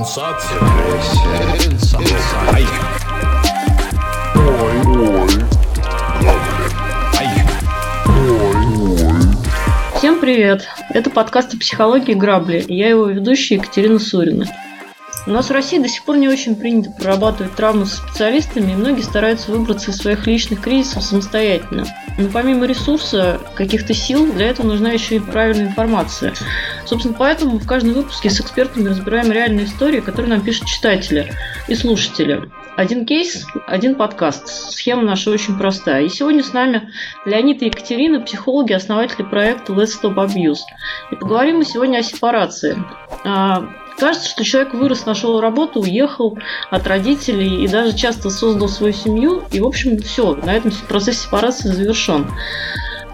Сенсация. Сенсация. Всем привет! Это подкаст о психологии Грабли, и я его ведущая Екатерина Сурина. У нас в России до сих пор не очень принято прорабатывать травму со специалистами, и многие стараются выбраться из своих личных кризисов самостоятельно. Но помимо ресурса, каких-то сил, для этого нужна еще и правильная информация. Собственно, поэтому в каждом выпуске с экспертами разбираем реальные истории, которые нам пишут читатели и слушатели. Один кейс, один подкаст. Схема наша очень простая. И сегодня с нами Леонид и Екатерина, психологи, основатели проекта Let's Stop Abuse. И поговорим мы сегодня о сепарации. Кажется, что человек вырос, нашел работу, уехал от родителей и даже часто создал свою семью. И, в общем, все, на этом процесс сепарации завершен.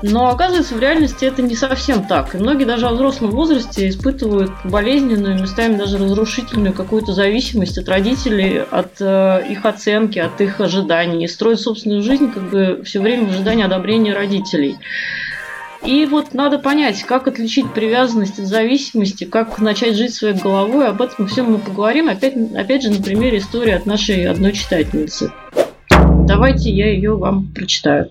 Но оказывается, в реальности это не совсем так. И многие даже в взрослом возрасте испытывают болезненную, местами даже разрушительную какую-то зависимость от родителей, от э, их оценки, от их ожиданий. И строят собственную жизнь как бы все время в ожидании одобрения родителей. И вот надо понять, как отличить привязанность от зависимости, как начать жить своей головой. Об этом всем мы поговорим. Опять, опять же, на примере истории от нашей одной читательницы. Давайте я ее вам прочитаю.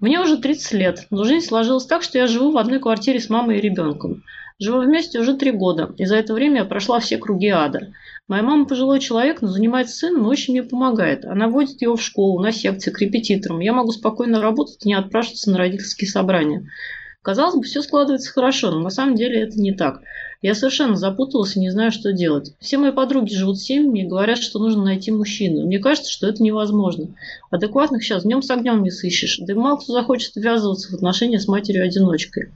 Мне уже 30 лет, но жизнь сложилась так, что я живу в одной квартире с мамой и ребенком. Живу вместе уже три года, и за это время я прошла все круги ада. Моя мама пожилой человек, но занимается сыном и очень мне помогает. Она водит его в школу, на секции, к репетиторам. Я могу спокойно работать и не отпрашиваться на родительские собрания. Казалось бы, все складывается хорошо, но на самом деле это не так. Я совершенно запуталась и не знаю, что делать. Все мои подруги живут семьями и говорят, что нужно найти мужчину. Мне кажется, что это невозможно. Адекватных сейчас днем с огнем не сыщешь. Да и мало кто захочет ввязываться в отношения с матерью-одиночкой.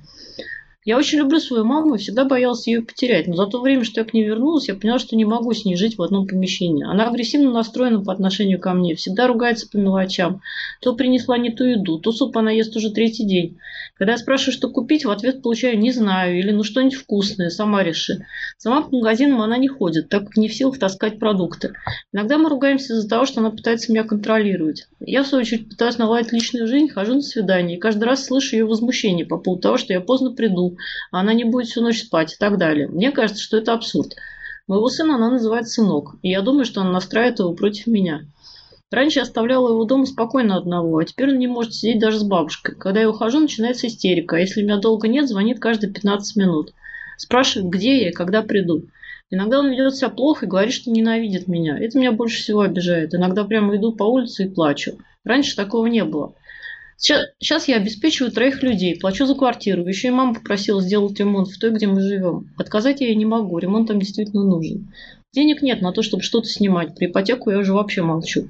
Я очень люблю свою маму и всегда боялась ее потерять, но за то время, что я к ней вернулась, я поняла, что не могу с ней жить в одном помещении. Она агрессивно настроена по отношению ко мне, всегда ругается по мелочам. То принесла не ту еду, то суп она ест уже третий день. Когда я спрашиваю, что купить, в ответ получаю «не знаю» или «ну что-нибудь вкусное, сама реши». Сама по магазинам она не ходит, так как не в силах таскать продукты. Иногда мы ругаемся из-за того, что она пытается меня контролировать. Я, в свою очередь, пытаюсь наладить личную жизнь, хожу на свидание, и каждый раз слышу ее возмущение по поводу того, что я поздно приду, она не будет всю ночь спать и так далее. Мне кажется, что это абсурд. Моего сына она называет сынок, и я думаю, что она настраивает его против меня. Раньше я оставляла его дома спокойно одного, а теперь он не может сидеть даже с бабушкой. Когда я ухожу, начинается истерика, а если меня долго нет, звонит каждые 15 минут. Спрашивает, где я и когда приду. Иногда он ведет себя плохо и говорит, что ненавидит меня. Это меня больше всего обижает. Иногда прямо иду по улице и плачу. Раньше такого не было. Сейчас, я обеспечиваю троих людей, плачу за квартиру. Еще и мама попросила сделать ремонт в той, где мы живем. Отказать я ей не могу, ремонт там действительно нужен. Денег нет на то, чтобы что-то снимать. Про ипотеку я уже вообще молчу.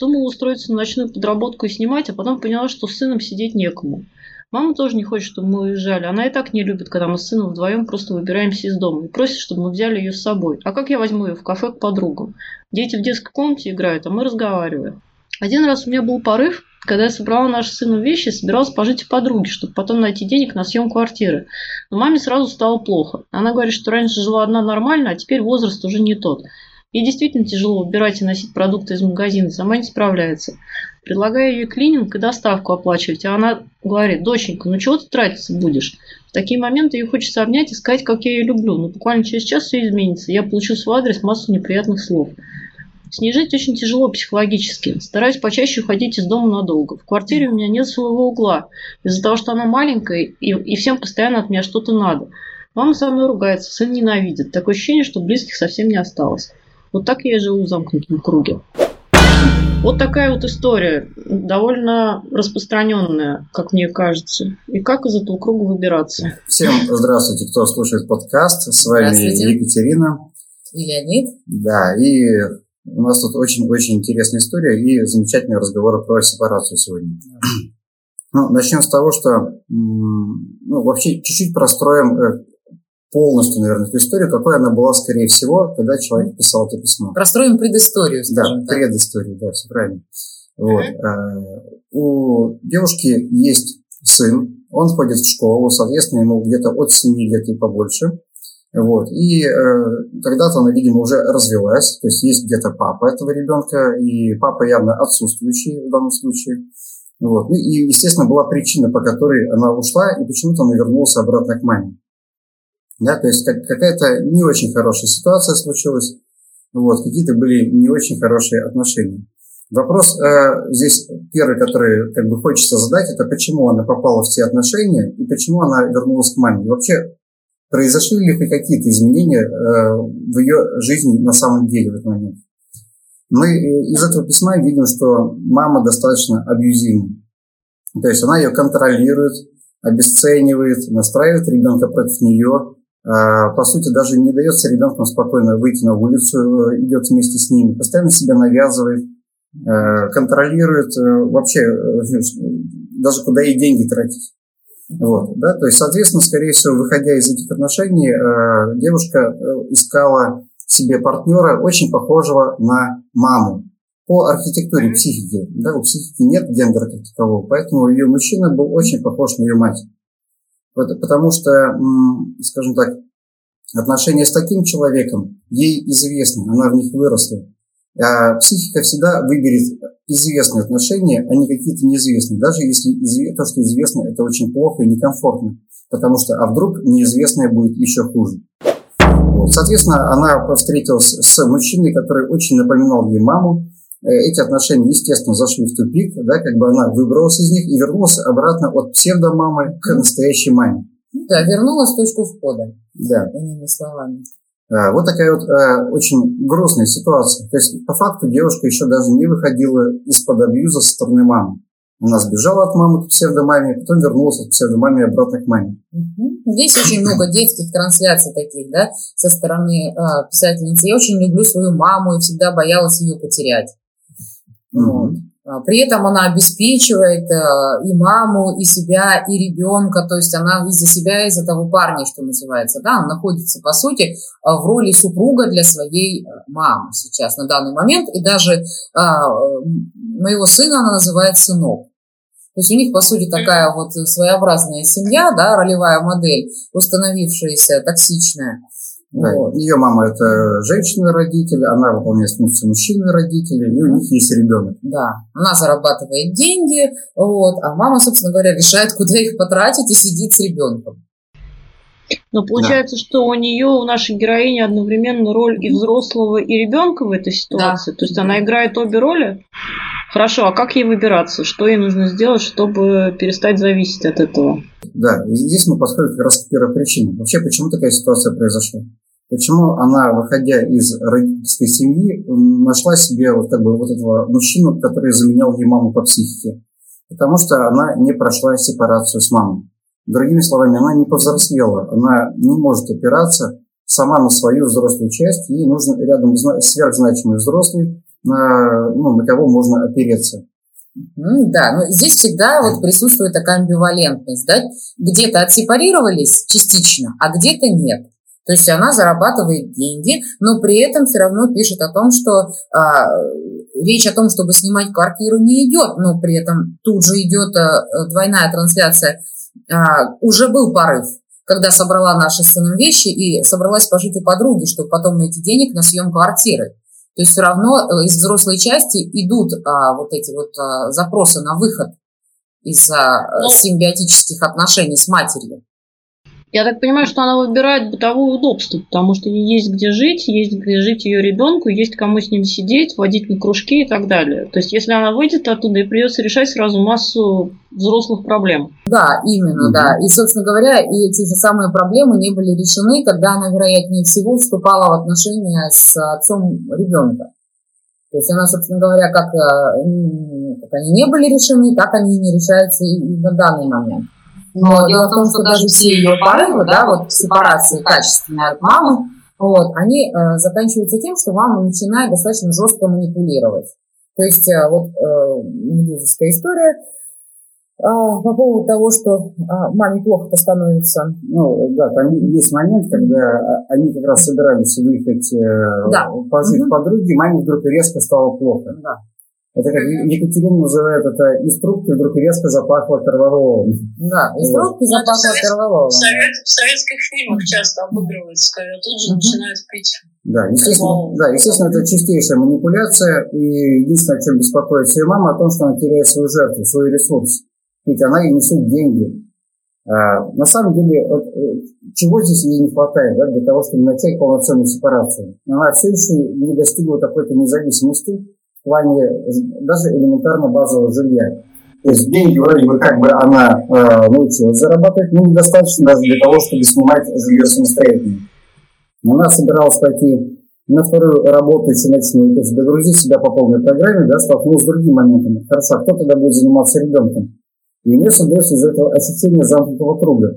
Думала устроиться на ночную подработку и снимать, а потом поняла, что с сыном сидеть некому. Мама тоже не хочет, чтобы мы уезжали. Она и так не любит, когда мы с сыном вдвоем просто выбираемся из дома. И просит, чтобы мы взяли ее с собой. А как я возьму ее в кафе к подругам? Дети в детской комнате играют, а мы разговариваем. Один раз у меня был порыв, когда я собрала нашу сыну вещи, собиралась пожить у подруги, чтобы потом найти денег на съем квартиры. Но маме сразу стало плохо. Она говорит, что раньше жила одна нормально, а теперь возраст уже не тот. Ей действительно тяжело убирать и носить продукты из магазина, сама не справляется. Предлагаю ей клининг и доставку оплачивать, а она говорит, доченька, ну чего ты тратиться будешь? В такие моменты ее хочется обнять и сказать, как я ее люблю, но буквально через час все изменится. Я получу свой адрес массу неприятных слов. Снижить очень тяжело психологически. Стараюсь почаще уходить из дома надолго. В квартире у меня нет своего угла. Из-за того, что она маленькая, и, и всем постоянно от меня что-то надо. Мама со мной ругается, сын ненавидит. Такое ощущение, что близких совсем не осталось. Вот так я и живу в замкнутом круге. Вот такая вот история, довольно распространенная, как мне кажется. И как из этого круга выбираться? Всем здравствуйте, кто слушает подкаст. С вами Екатерина. И Леонид. Да, и у нас тут очень-очень интересная история и замечательный разговор про сепарацию сегодня. Ну, начнем с того, что ну, вообще чуть-чуть простроим э, полностью, наверное, эту историю, какой она была, скорее всего, когда человек писал это письмо. Простроим предысторию, скажем Да, так. предысторию, да, все правильно. Вот. Uh-huh. У девушки есть сын, он ходит в школу, соответственно, ему где-то от 7 лет и побольше. Вот. И э, когда-то она, видимо, уже развелась, то есть есть где-то папа этого ребенка, и папа явно отсутствующий в данном случае. Вот. Ну, и, естественно, была причина, по которой она ушла, и почему-то она вернулась обратно к маме. Да, то есть как, какая-то не очень хорошая ситуация случилась. Вот, какие-то были не очень хорошие отношения. Вопрос э, здесь первый, который как бы хочется задать, это почему она попала в те отношения и почему она вернулась к маме. И вообще, произошли ли какие-то изменения э, в ее жизни на самом деле в этот момент? Мы э, из этого письма видим, что мама достаточно абьюзивна. То есть она ее контролирует, обесценивает, настраивает ребенка против нее, а, по сути, даже не дается ребенкам спокойно выйти на улицу, э, идет вместе с ними, постоянно себя навязывает, контролирует вообще даже куда ей деньги тратить. Вот, да? То есть, соответственно, скорее всего, выходя из этих отношений, девушка искала себе партнера, очень похожего на маму. По архитектуре психики, да, у психики нет гендера как такового, поэтому ее мужчина был очень похож на ее мать. Потому что, скажем так, отношения с таким человеком ей известны, она в них выросла. А психика всегда выберет известные отношения, а не какие-то неизвестные. Даже если то, что известно, это очень плохо и некомфортно. Потому что, а вдруг неизвестное будет еще хуже. Соответственно, она встретилась с мужчиной, который очень напоминал ей маму. Э, эти отношения, естественно, зашли в тупик, да, как бы она выбралась из них и вернулась обратно от псевдомамы к настоящей маме. Да, вернулась в точку входа. Да. Иными словами. А, вот такая вот а, очень грустная ситуация. То есть, по факту, девушка еще даже не выходила из-под абьюза со стороны мамы. Она сбежала от мамы к псевдомаме, потом вернулась от псевдомаме обратно к маме. Здесь очень много детских трансляций таких, да, со стороны э, писательницы. Я очень люблю свою маму и всегда боялась ее потерять. Угу. Вот. А, при этом она обеспечивает э, и маму, и себя, и ребенка, то есть она из-за себя, из-за того парня, что называется, да, она находится, по сути, э, в роли супруга для своей э, мамы сейчас, на данный момент, и даже э, моего сына она называет сынок. То есть у них, по сути, такая вот своеобразная семья, да, ролевая модель, установившаяся, токсичная. Да, вот. Ее мама это женщина-родитель, она выполняет функцию мужчины-родителя, и у них есть ребенок. Да, она зарабатывает деньги, вот, а мама, собственно говоря, решает, куда их потратить и сидит с ребенком. Но получается, да. что у нее, у нашей героини одновременно роль и взрослого, и ребенка в этой ситуации. Да. То есть она играет обе роли. Хорошо, а как ей выбираться? Что ей нужно сделать, чтобы перестать зависеть от этого? Да, и здесь мы подходим как раз к первой причине. Вообще, почему такая ситуация произошла? Почему она, выходя из родительской семьи, нашла себе вот, как бы, вот этого мужчину, который заменял ей маму по психике? Потому что она не прошла сепарацию с мамой. Другими словами, она не повзрослела, она не может опираться сама на свою взрослую часть, ей нужен рядом сверхзначимый взрослый, на, ну, на кого можно опереться. Да, но здесь всегда вот присутствует такая амбивалентность, да, где-то отсепарировались частично, а где-то нет. То есть она зарабатывает деньги, но при этом все равно пишет о том, что а, речь о том, чтобы снимать квартиру не идет, но при этом тут же идет а, двойная трансляция. А, уже был порыв, когда собрала наши с сыном вещи и собралась пожить у подруги, чтобы потом найти денег на съем квартиры. То есть все равно э, из взрослой части идут а, вот эти вот а, запросы на выход из а, ну, симбиотических отношений с матерью. Я так понимаю, что она выбирает бытовое удобство, потому что есть где жить, есть где жить ее ребенку, есть кому с ним сидеть, водить на кружки и так далее. То есть, если она выйдет оттуда, и придется решать сразу массу взрослых проблем. Да, именно, да. И, собственно говоря, и эти же самые проблемы не были решены, когда она, вероятнее всего, вступала в отношения с отцом ребенка. То есть она, собственно говоря, как, э, как они не были решены, так они и не решаются и на данный момент. Но дело в том, что даже все ее порывы, да, вот сепарации качественной от мамы, вот, они э, заканчиваются тем, что мама начинает достаточно жестко манипулировать. То есть э, вот э, медузовская история э, по поводу того, что э, маме плохо становится. Ну, да, там есть момент, когда они как раз собирались выехать э, да. пожить угу. подруги, маме вдруг резко стало плохо. Да. Это как Екатерина называет это из трубки вдруг резко запахло корвалолом. Да, из трубки вот. запахло корвалолом. В, совет, в советских фильмах часто обыгрывается, когда тут же начинают пить. Да, естественно, да, естественно, это чистейшая манипуляция. И единственное, о чем беспокоит ее мама, о том, что она теряет свою жертву, свой ресурс. Ведь она ей несет деньги. А, на самом деле, вот, э, чего здесь ей не хватает да, для того, чтобы начать полноценную сепарацию? Она все еще не достигла такой-то независимости в плане даже элементарно базового жилья. То есть деньги вроде бы как бы она э, научилась зарабатывать, но недостаточно даже для того, чтобы снимать жилье самостоятельно. Она собиралась пойти на вторую работу еще ночную, то есть догрузить себя по полной программе, да, столкнулась с другими моментами. Хорошо, а кто тогда будет заниматься ребенком? И у нее создается из этого ощущение замкнутого круга.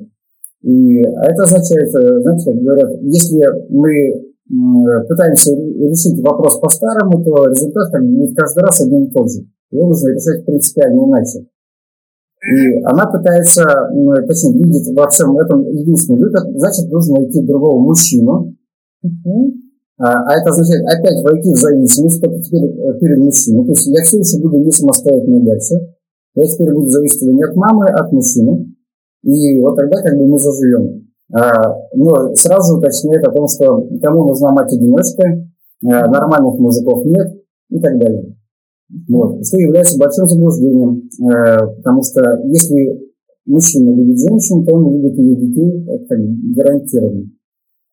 И, а это означает, э, знаете, как говорят, если мы пытаемся решить вопрос по-старому, то результат как бы каждый раз один и тот же. Его нужно решать принципиально иначе. И она пытается, точнее, видит во всем этом единственный выход, значит, нужно найти другого мужчину. А, а это означает опять войти в зависимость, только теперь э, перед мужчиной. То есть я все еще буду не самостоятельной дальше. Я теперь буду зависеть не от мамы, а от мужчины. И вот тогда как бы мы заживем. А, но сразу уточняет о том, что кому нужна мать-одиночка, а, нормальных мужиков нет и так далее. Вот. Что является большим заблуждением, а, потому что если мужчина любит женщину, то он любит ее детей, это гарантированно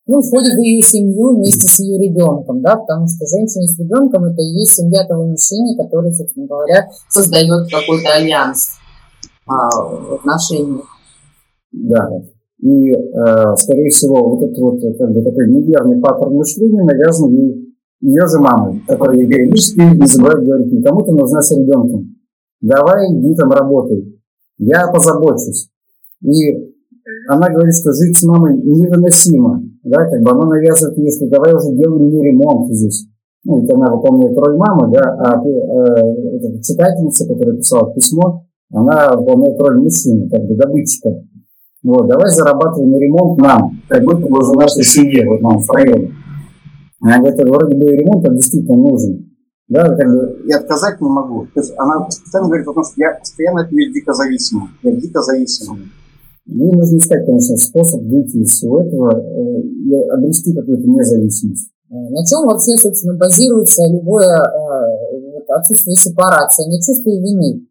ну, входит в ее семью вместе с ее ребенком, да, потому что женщина с ребенком это и есть семья того мужчины, который, собственно говоря, создает какой-то альянс а, в отношениях. Да. И, э, скорее всего, вот этот вот как бы, такой неверный паттерн мышления навязан ей ее же мамой, которая ей периодически не забывает говорить, никому ты нужна с ребенком. Давай, иди там работай. Я позабочусь. И она говорит, что жить с мамой невыносимо. Да, как бы она навязывает ей, что давай уже делай мне ремонт здесь. Ну, это она выполняет роль мамы, да, а э, читательница, которая писала письмо, она выполняет роль мужчины, как бы добытчика. Вот, давай зарабатывай на ремонт нам, как будто бы уже нашей семье, вот нам втроем. Она говорит, вроде бы ремонт действительно нужен. Да, как бы, я отказать не могу. То есть она постоянно говорит о том, что я постоянно от нее дико зависима. Я дико зависима. Мне нужно искать, конечно, способ выйти из всего этого э, и обрести какую-то независимость. Э, на чем вообще, собственно, базируется любое э, отсутствие сепарации? На чувстве вины.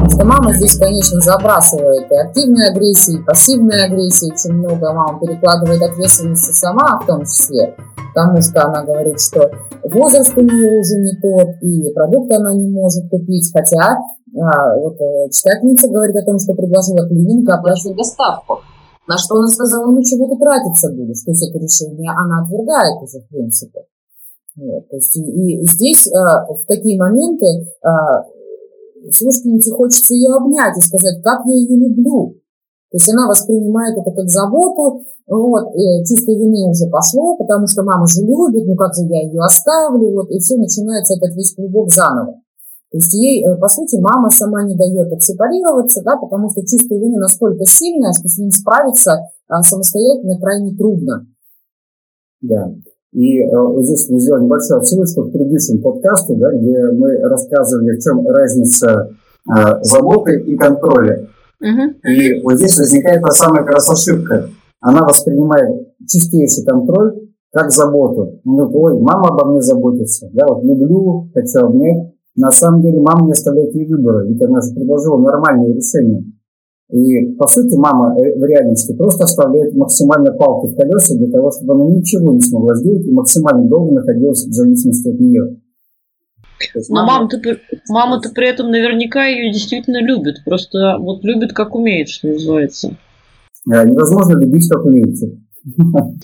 Потому что мама здесь, конечно, забрасывает и активной агрессией, и пассивной агрессией. Очень много мама перекладывает ответственности сама в том числе. Потому что она говорит, что возраст у нее уже не тот, и продукты она не может купить. Хотя а, вот э, читательница говорит о том, что предложила клининга оплачивать доставку. На что она сказала, ну чего ты тратиться будешь? То есть это решение она отвергает уже в принципе. Вот, то есть, и, и здесь а, в такие моменты а, слушательнице хочется ее обнять и сказать, как я ее люблю. То есть она воспринимает это как заботу, вот, и чувство вины уже пошло, потому что мама же любит, ну как же я ее оставлю, вот, и все, начинается этот весь клубок заново. То есть ей, э, по сути, мама сама не дает отсепарироваться, да, потому что чувство вины настолько сильное, что с ним справиться а, самостоятельно крайне трудно. Да. И э, вот здесь мы сделали небольшую отсылочку к предыдущему подкасту, да, где мы рассказывали, в чем разница э, заботы и контроля. Угу. И вот здесь возникает та самая как раз ошибка. Она воспринимает чистейший контроль как заботу. Ну, ой, мама обо мне заботится, да, вот люблю, хочу обнять. На самом деле мама не оставляет ей выбора, ведь она же предложила нормальное решение. И, по сути, мама э, в реальности просто оставляет максимально палку в колеса для того, чтобы она ничего не смогла сделать и максимально долго находилась в зависимости от нее. Но мама-то, мама-то при этом наверняка ее действительно любит. Просто вот любит, как умеет, что называется. Э, невозможно любить, как умеете.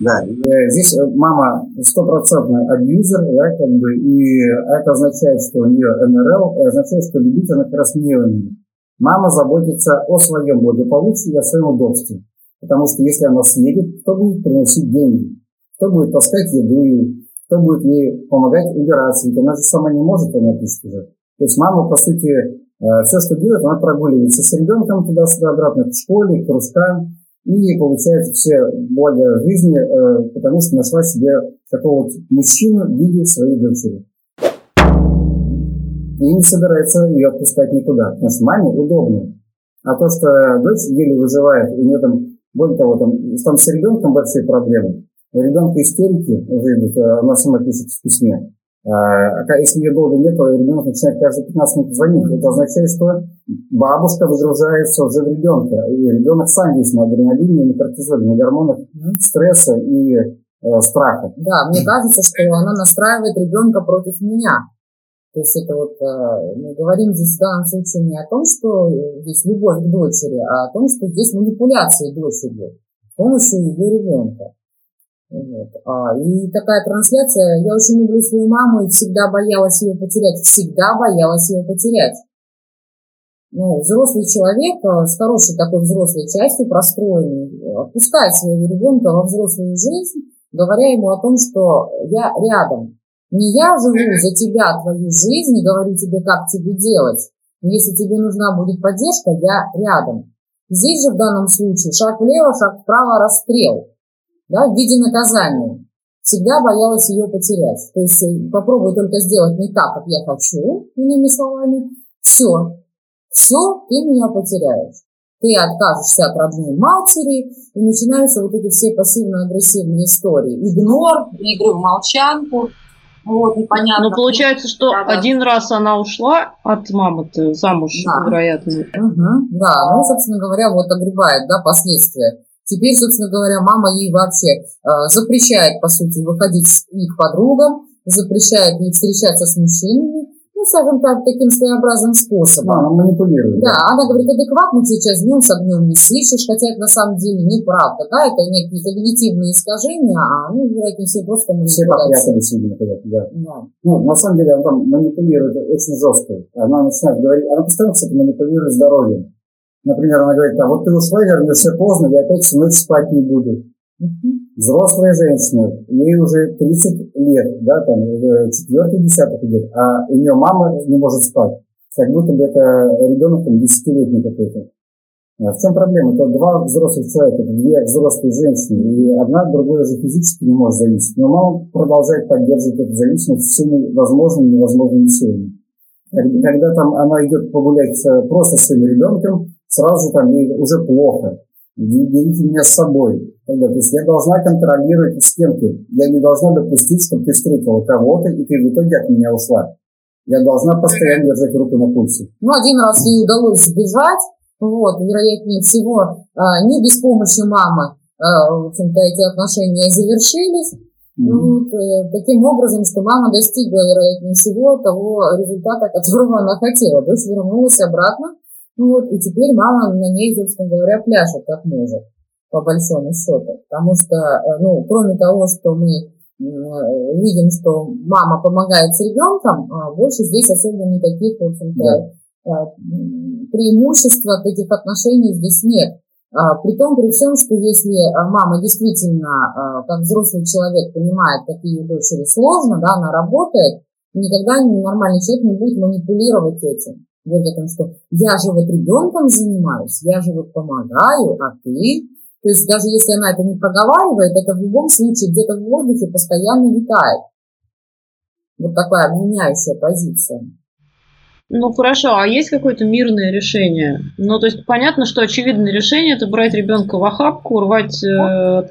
Да, э, здесь мама стопроцентный абьюзер, да, как бы, и это означает, что у нее НРЛ, и означает, что любить она как раз не умеет. Мама заботится о своем благополучии и о своем удобстве. Потому что если она съедет, кто будет приносить деньги? Кто будет таскать еду и кто будет ей помогать убираться? Ведь она же сама не может, она пишет уже. То есть мама, по сути, э, все, что делает, она прогуливается с ребенком туда-сюда, обратно к школе, к кружкам, и получает все блага жизни, э, потому что нашла себе такого вот мужчину в виде своей дочери. И не собирается ее отпускать никуда, потому что маме удобно. А то, что дочь еле выживает, и у нее там, более того, там, там с ребенком большие проблемы. У ребенка истерики уже идут, э, она сама пишет в письме. А если ее долго нет, то ребенок начинает каждые 15 минут звонить. Это означает, что бабушка выгружается уже в ребенка. И ребенок сам весь на адреналине, на кортизоле, на гормонах стресса и э, страха. Да, мне кажется, что она настраивает ребенка против меня. То есть это вот э, мы говорим здесь в данном случае не о том, что здесь любовь к дочери, а о том, что здесь манипуляция дочерью с помощью ее ребенка. Вот. А, и такая трансляция, я очень люблю свою маму и всегда боялась ее потерять, всегда боялась ее потерять. Ну, взрослый человек э, с хорошей такой взрослой частью, простроенный, отпускает своего ребенка во взрослую жизнь, говоря ему о том, что я рядом. Не я живу за тебя твою жизнь и говорю тебе, как тебе делать. Но если тебе нужна будет поддержка, я рядом. Здесь же в данном случае шаг влево, шаг вправо, расстрел да, в виде наказания. Всегда боялась ее потерять. То есть э, попробуй только сделать не так, как я хочу, иными словами, все, все, ты меня потеряешь. Ты откажешься от родной матери, и начинаются вот эти все пассивно-агрессивные истории. Игнор, игры в молчанку, вот, непонятно. Но получается, что да, один раз она ушла от мамы-то замуж, да. вероятно. Угу, да, ну, собственно говоря, вот огребает, да, последствия. Теперь, собственно говоря, мама ей вообще э, запрещает, по сути, выходить с их подругам, запрещает ей встречаться с мужчинами, ну, скажем так, таким своеобразным способом. Да, она манипулирует. Да, она говорит, адекватно сейчас днем с огнем не слышишь, хотя это на самом деле неправда, да, это некие когнитивные искажения, а, ну, вероятнее всего, просто манипуляция. Все попрятались, да. да. Ну, на самом деле, она там манипулирует очень жестко. Она начинает говорить, она постоянно, кстати, манипулирует здоровьем. Например, она говорит, а вот ты ушла, вернешься поздно, я опять всю ночь спать не буду. Взрослая женщина, ей уже 30 лет, да, там, четвертый десяток идет, а у нее мама не может спать. Как будто бы это ребенок там десятилетний какой-то. А в чем проблема? Это два взрослых человека, две взрослые женщины, и одна другой уже физически не может зависеть. Но мама продолжает поддерживать эту зависимость всеми возможными и невозможными силами. Когда там она идет погулять просто с своим ребенком, сразу там ей уже плохо. Берите меня с собой. Тогда, то есть я должна контролировать с кем ты. Я не должна допустить, чтобы ты встретила кого-то, и ты в итоге от меня ушла. Я должна постоянно держать руку на пульсе. Ну, один раз ей удалось сбежать, вот, вероятнее всего, а, не без помощи мамы, а, в общем-то, эти отношения завершились. Mm-hmm. Вот, э, таким образом, что мама достигла, вероятнее всего, того результата, которого она хотела. Дочь вернулась обратно ну вот, и теперь мама на ней, собственно говоря, пляшет как может, по большому счету. Потому что, э, ну, кроме того, что мы э, видим, что мама помогает с ребенком, а больше здесь особо никаких, в общем-то, да. Э, преимуществ от этих отношений здесь нет. А, при том, при всем, что если мама действительно, как взрослый человек, понимает, как ее дочери сложно, да, она работает, никогда нормальный человек не будет манипулировать этим говорит о том, что я же вот ребенком занимаюсь, я же вот помогаю, а ты... То есть даже если она это не проговаривает, это в любом случае где-то в воздухе постоянно витает. Вот такая обвиняющая позиция. Ну хорошо, а есть какое-то мирное решение? Ну, то есть понятно, что очевидное решение это брать ребенка в охапку, рвать э,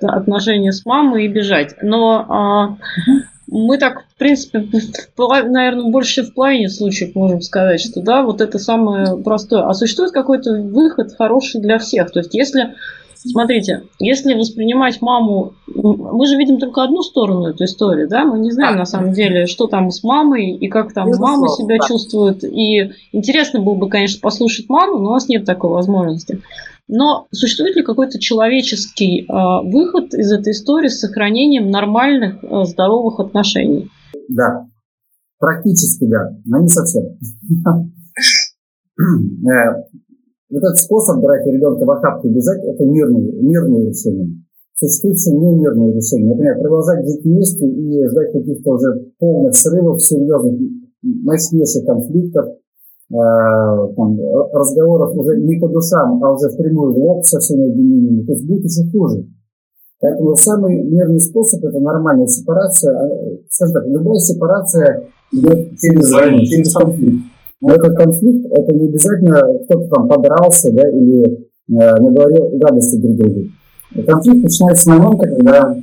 отношения с мамой и бежать. Но э, мы так, в принципе, наверное, больше в половине случаев можем сказать, что да, вот это самое простое. А существует какой-то выход хороший для всех. То есть, если, смотрите, если воспринимать маму, мы же видим только одну сторону этой истории, да, мы не знаем на самом деле, что там с мамой и как там мама себя чувствует. И интересно было бы, конечно, послушать маму, но у нас нет такой возможности. Но существует ли какой-то человеческий э, выход из этой истории с сохранением нормальных, э, здоровых отношений? Да, практически да, но не совсем. Э, этот способ брать ребенка в охапку и бежать – это мирное, мирное решение. Существуют все немирные решения. Например, продолжать жить вместе и ждать каких-то уже полных срывов, серьезных, мощнейших конфликтов – там, разговоров уже не по душам, а уже впрямую в лоб со всеми обвинениями, то есть будет еще хуже. Поэтому самый мирный способ – это нормальная сепарация. А, скажем так, любая сепарация идет через войну, через конфликт. Но этот конфликт – это не обязательно кто-то там подрался да, или э, наговорил гадости друг другу. Конфликт начинается с момента, когда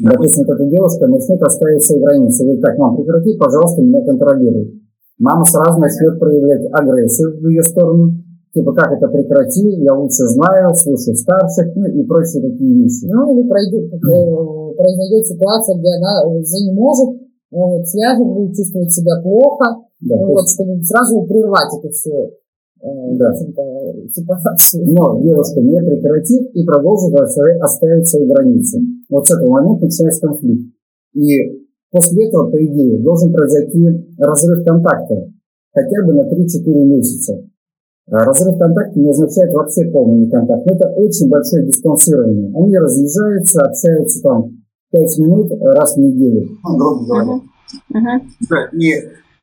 Допустим, эта девушка начнет оставить свои границы. Говорит, так, мам, прекрати, пожалуйста, меня контролируй. Мама сразу начнет проявлять агрессию в ее сторону. Типа, как это прекрати, я лучше знаю, слушаю старших, ну и прочие такие вещи. Ну, или пройдет, э, произойдет ситуация, где она уже не может, вот, свяжет, будет чувствовать себя плохо, Да, то вот, чтобы сразу прервать это все. Да. ситуацию. Но девушка не прекратит и продолжит оставить свои границы. Вот с этого момента начинается конфликт. И после этого, по идее, должен произойти разрыв контакта хотя бы на 3-4 месяца. А Разрыв контакта не означает вообще полный контакт. Это очень большое дистанцирование. Они разъезжаются, общаются там 5 минут раз в неделю, ну, грубо говоря. Мгм. Да, и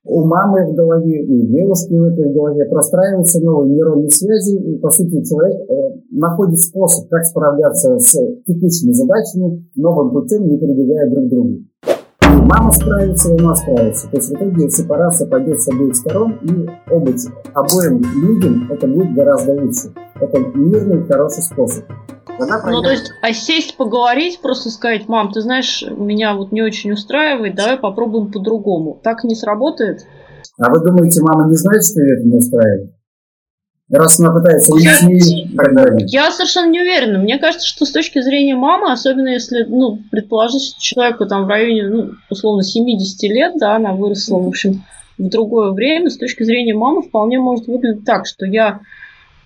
у мамы в голове, и у девушки в этой голове простраиваются новые нейронные связи, и, по сути, человек э, находит способ, как справляться с текущими задачами новым путем, не перебегая друг к другу. Мама справится, и она справится. То есть в итоге сепарация пойдет с обеих сторон, и оба, обоим людям это будет гораздо лучше. Это мирный, хороший способ. Она Ну, то есть, а сесть, поговорить, просто сказать, мам, ты знаешь, меня вот не очень устраивает, давай попробуем по-другому. Так не сработает? А вы думаете, мама не знает, что ее это не устраивает? Раз она пытается уяснить и так далее. Я совершенно не уверена. Мне кажется, что с точки зрения мамы, особенно если, ну, предположить, что человеку там в районе, ну, условно, 70 лет, да, она выросла, в общем, в другое время, с точки зрения мамы вполне может выглядеть так, что я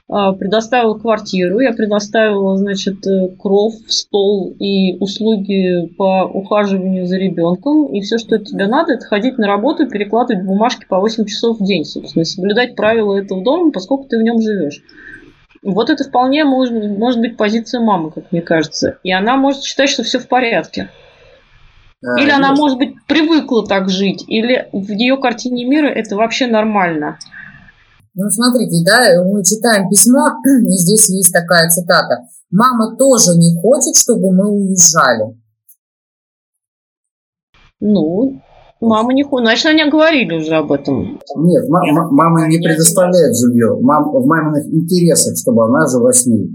предоставила квартиру, я предоставила, значит, э, кров, стол и услуги по ухаживанию за ребенком, и все, что от тебя надо, это ходить на работу и перекладывать бумажки по 8 часов в день, собственно, и соблюдать правила этого дома, поскольку ты в нем живешь. Вот это вполне может, может быть позиция мамы, как мне кажется. И она может считать, что все в порядке. А, Или она, может быть, привыкла так жить, или в ее картине мира это вообще нормально. Ну, смотрите, да, мы читаем письмо, и здесь есть такая цитата. Мама тоже не хочет, чтобы мы уезжали. Ну, мама не хочет. Значит, они говорили уже об этом. Нет, ма- ма- мама не предоставляет жилье. Мам, в маминых интересах, чтобы она жила с ней.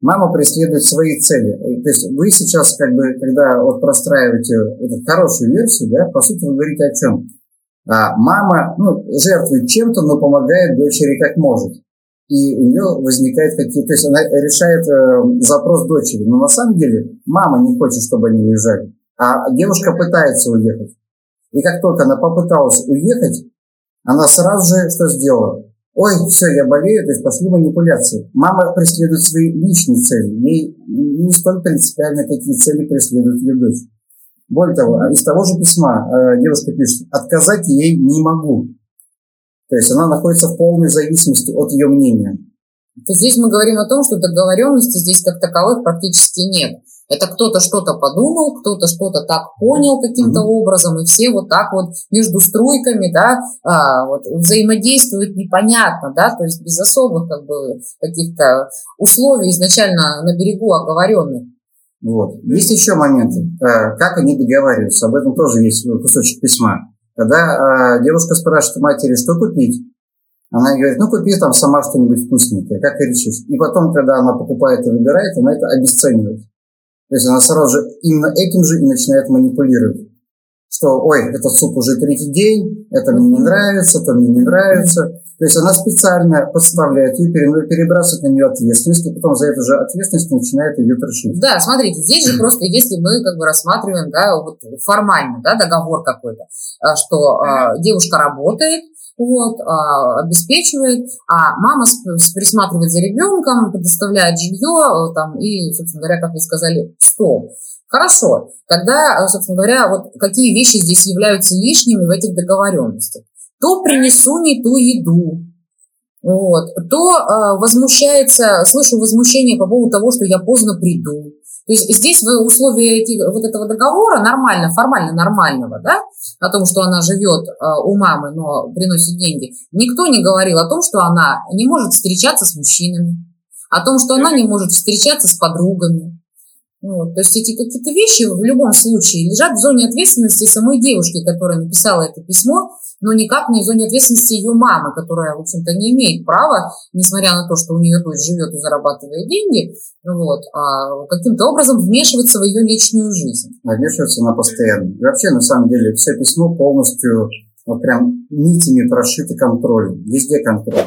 Мама преследует свои цели. Э, То есть вы сейчас, как бы, когда вот простраиваете эту хорошую версию, да, по сути, вы говорите о чем? А, мама ну, жертвует чем-то, но помогает дочери как может. И у нее возникает какие-то... То есть она решает э, запрос дочери. Но на самом деле мама не хочет, чтобы они уезжали. А девушка пытается уехать. И как только она попыталась уехать, она сразу же что сделала? Ой, все, я болею, то есть пошли манипуляции. Мама преследует свои личные цели. Ей не столь принципиально, какие цели преследует ее дочь. Более того, из того же письма э, девушка пишет, отказать ей не могу. То есть она находится в полной зависимости от ее мнения. То есть здесь мы говорим о том, что договоренности здесь как таковых практически нет. Это кто-то что-то подумал, кто-то что-то так понял каким-то Мгм. образом, и все вот так вот между струйками, да, а, вот, взаимодействуют непонятно, да, то есть без особых как бы каких-то условий изначально на берегу оговоренных. Вот. Есть еще моменты, э, как они договариваются. Об этом тоже есть кусочек письма. Когда э, девушка спрашивает матери, что купить, она говорит, ну купи там сама что-нибудь вкусненькое, как ты решишь. И потом, когда она покупает и выбирает, она это обесценивает. То есть она сразу же именно этим же и начинает манипулировать. Что, ой, этот суп уже третий день, это мне не нравится, то мне не нравится. То есть она специально подставляет ее, пере- перебрасывает на нее ответственность, и потом за эту же ответственность начинает ее трошить. Да, смотрите, здесь же просто, если мы как бы рассматриваем, да, вот формально, да, договор какой-то, а, что а, девушка работает, вот, а, обеспечивает, а мама присматривает за ребенком, предоставляет жилье, там, и, собственно говоря, как вы сказали, стол. Хорошо, тогда, собственно говоря, вот какие вещи здесь являются лишними в этих договоренностях? То принесу не ту еду, вот, то а, возмущается, слышу возмущение по поводу того, что я поздно приду. То есть здесь в условии эти- вот этого договора нормально, формально нормального, да, о том, что она живет а, у мамы, но приносит деньги, никто не говорил о том, что она не может встречаться с мужчинами, о том, что она не может встречаться с подругами. Вот. То есть эти какие-то вещи в любом случае лежат в зоне ответственности самой девушки, которая написала это письмо, но никак не в зоне ответственности ее мамы, которая, в общем-то, не имеет права, несмотря на то, что у нее дочь живет и зарабатывает деньги, вот, а каким-то образом вмешиваться в ее личную жизнь. Вмешиваться на постоянно. И вообще, на самом деле, все письмо полностью вот прям нитями прошито контролем. Везде контроль.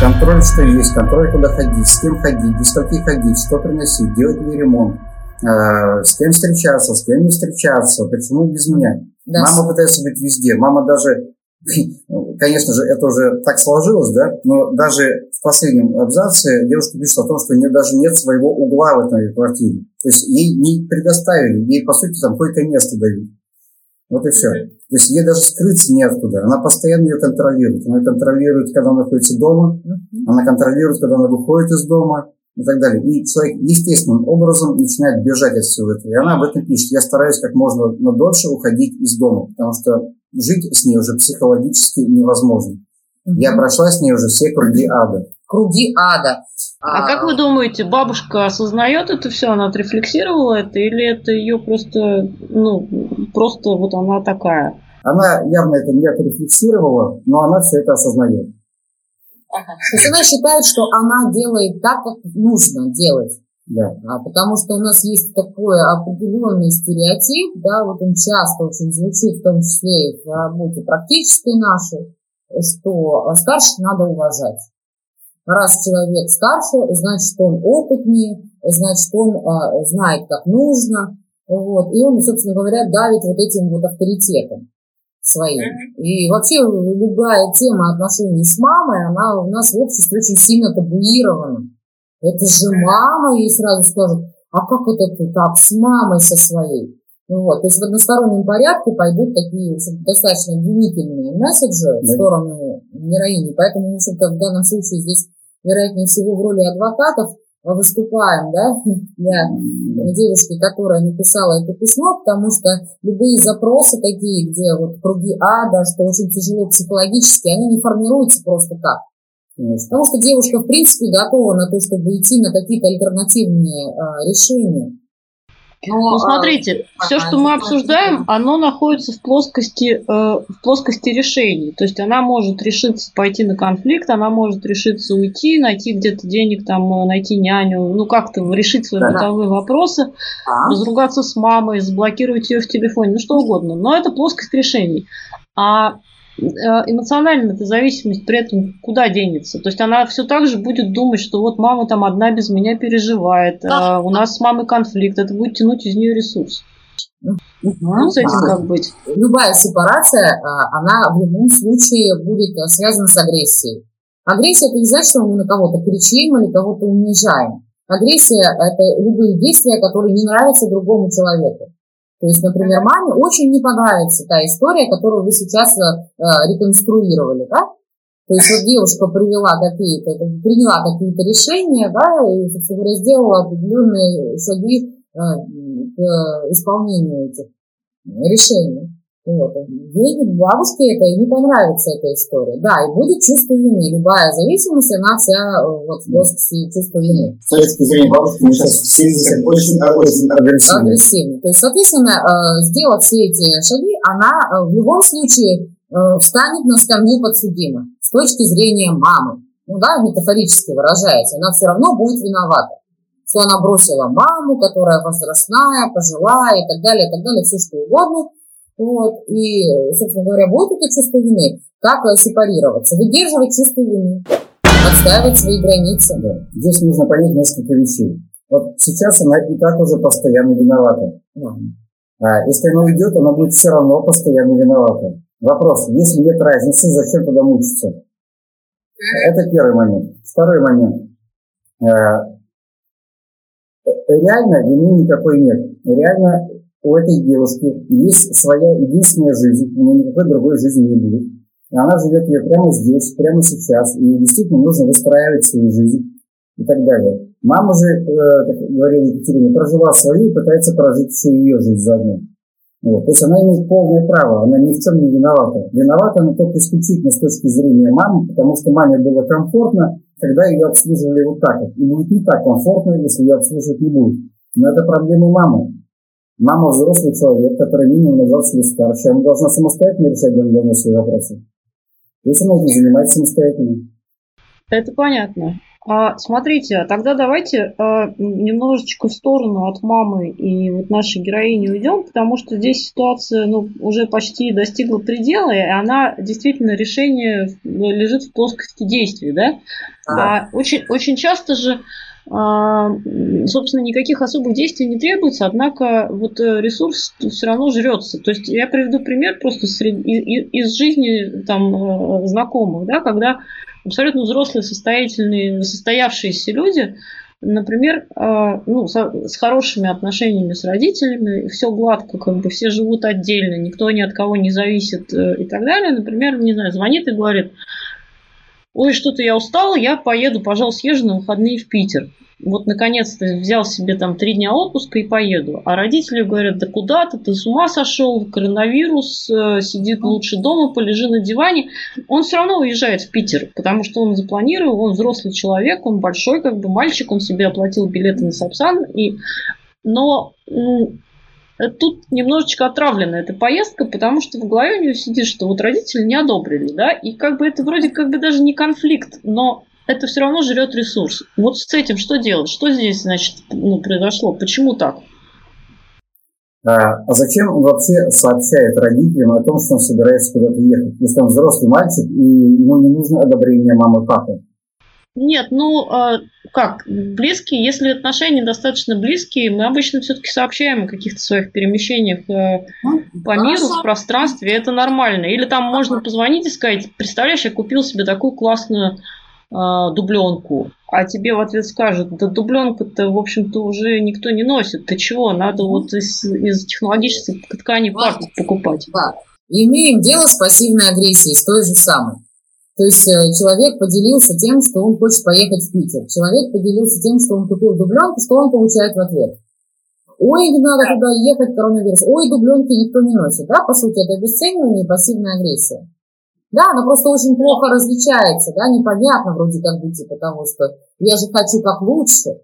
Контроль, что есть, контроль, куда ходить, с кем ходить, без каких ходить, что приносить, делать ли ремонт, с кем встречаться, с кем не встречаться, почему без меня. Да. Мама пытается быть везде. Мама даже, конечно же, это уже так сложилось, да, но даже в последнем абзаце девушка пишет о том, что у нее даже нет своего угла в этой квартире. То есть ей не предоставили, ей, по сути, там какое-то место дают. Вот и все. То есть ей даже скрыться неоткуда. Она постоянно ее контролирует. Она контролирует, когда она находится дома, она контролирует, когда она выходит из дома, и так далее. И человек естественным образом начинает бежать от всего этого. И она об этом пишет. Я стараюсь как можно дольше уходить из дома, потому что жить с ней уже психологически невозможно. Я прошла с ней уже все круги ада. Круги ада. А как вы думаете, бабушка осознает это все, она отрефлексировала это, или это ее просто, ну, просто вот она такая? Она явно это не отрефлексировала, но она все это осознает. Ага. То есть она считает, что она делает так, как нужно делать. Да. А, потому что у нас есть такой определенный стереотип, да, вот он часто очень звучит, в том числе и в работе практической нашей, что старших надо уважать. Раз человек старше, значит, он опытнее, значит, он а, знает, как нужно, вот, и он, собственно говоря, давит вот этим вот авторитетом своим. И вообще любая тема отношений с мамой, она у нас в обществе очень сильно табуирована. Это же мама, ей сразу скажут, а как это ты так с мамой со своей? Ну вот, то есть в одностороннем порядке пойдут такие достаточно обвинительные месседжи в сторону героини. Поэтому, в общем-то, в данном случае здесь, вероятнее всего, в роли адвокатов выступаем, да, для девушки, которая написала это письмо, потому что любые запросы такие, где вот круги ада, что очень тяжело психологически, они не формируются просто так. Потому что девушка, в принципе, готова на то, чтобы идти на какие-то альтернативные а, решения. Но, ну, смотрите, а, все, что мы обсуждаем, оно находится в плоскости, э, в плоскости решений. То есть она может решиться пойти на конфликт, она может решиться уйти, найти где-то денег, там, э, найти няню, ну как-то решить свои да, бытовые вопросы, а? разругаться с мамой, заблокировать ее в телефоне, ну что угодно. Но это плоскость решений. А Э, эмоционально эта зависимость при этом куда денется? То есть она все так же будет думать, что вот мама там одна без меня переживает, да. а у нас с мамой конфликт, это будет тянуть из нее ресурс. Угу. Ну, с этим как быть? Любая сепарация, а, она в любом случае будет связана с агрессией. Агрессия – это не значит, что мы на кого-то кричим или кого-то унижаем. Агрессия – это любые действия, которые не нравятся другому человеку. То есть, например, маме очень не понравится та история, которую вы сейчас э, реконструировали, да? То есть вот девушка привела какие-то, приняла какие-то решения, да, и, собственно говоря, сделала определенные шаги э, к исполнению этих решений. Вот. Ей, бабушке это и не понравится эта история. Да, и будет чувство вины. Любая зависимость, она вся э, вот в плоскости чувства вины. С точки зрения бабушки мы сейчас все очень, очень агрессивны. агрессивны. То есть, соответственно, э, сделав все эти шаги, она э, в любом случае встанет на скамью подсудима с точки зрения мамы. Ну да, метафорически выражаясь, она все равно будет виновата что она бросила маму, которая возрастная, пожилая и так далее, и так далее, все что угодно, вот, и, собственно говоря, будет это чувство вины. Как сепарироваться? Выдерживать чувство вины, отстаивать свои границы. Да. Здесь нужно понять несколько вещей. Вот сейчас она и так уже постоянно виновата. Да. А если она уйдет, она будет все равно постоянно виновата. Вопрос, если нет разницы, зачем тогда мучиться? Это первый момент. Второй момент. А, реально вины никакой нет. Реально у этой девушки есть своя единственная жизнь, у нее никакой другой жизни не будет. И она живет ее прямо здесь, прямо сейчас, и действительно нужно выстраивать свою жизнь и так далее. Мама же, э, как говорила Екатерина, прожила свою и пытается прожить всю ее жизнь заодно. Вот. То есть она имеет полное право, она ни в чем не виновата. Виновата она только исключительно с точки зрения мамы, потому что маме было комфортно, когда ее обслуживали вот так вот. И будет не так комфортно, если ее обслуживать не будет. Но это проблема мамы. Мама взрослый человек, который минимум назвался или старше. Она должна самостоятельно решать свои вопросы. Пусть она этим занимается самостоятельно. Это понятно. А, смотрите, тогда давайте а, немножечко в сторону от мамы и вот нашей героини уйдем, потому что здесь ситуация ну, уже почти достигла предела, и она действительно решение лежит в плоскости действий, да? А очень, очень часто же а, собственно, никаких особых действий не требуется, однако вот э, ресурс все равно жрется. То есть я приведу пример просто из жизни там э, знакомых, да, когда абсолютно взрослые, состоятельные, состоявшиеся люди, например, э, ну, с хорошими отношениями с родителями, все гладко, как бы все живут отдельно, никто ни от кого не зависит и так далее, например, не знаю, звонит и говорит, ой, что-то я устал, я поеду, пожалуйста, съезжу на выходные в Питер. Вот, наконец-то взял себе там три дня отпуска и поеду. А родители говорят, да куда ты, ты с ума сошел, коронавирус, э, сидит лучше дома, полежи на диване. Он все равно уезжает в Питер, потому что он запланировал, он взрослый человек, он большой как бы мальчик, он себе оплатил билеты на Сапсан. И... Но Э, тут немножечко отравлена эта поездка, потому что в голове у нее сидит, что вот родители не одобрили, да, и как бы это вроде как бы даже не конфликт, но это все равно жрет ресурс. Вот с этим что делать? Что здесь, значит, ну, произошло? Почему так? А, а зачем он вообще сообщает родителям о том, что он собирается куда-то ехать? Если он взрослый мальчик, и ему не нужно одобрение мамы и папы. Нет, ну а, как, близкие, если отношения достаточно близкие, мы обычно все-таки сообщаем о каких-то своих перемещениях э, ну, по миру, в пространстве, это нормально. Или там можно позвонить и сказать, представляешь, я купил себе такую классную э, дубленку, а тебе в ответ скажут, да дубленку-то, в общем-то, уже никто не носит, ты чего, надо вот из, из технологических тканей парку покупать. Да. Имеем дело с пассивной агрессией, с той же самой. То есть э, человек поделился тем, что он хочет поехать в Питер. Человек поделился тем, что он купил дубленку, что он получает в ответ. Ой, не надо туда ехать, коронавирус. Ой, дубленки никто не носит. Да, по сути, это обесценивание и пассивная агрессия. Да, она просто очень плохо различается, да, непонятно вроде как бы типа того, что я же хочу как лучше.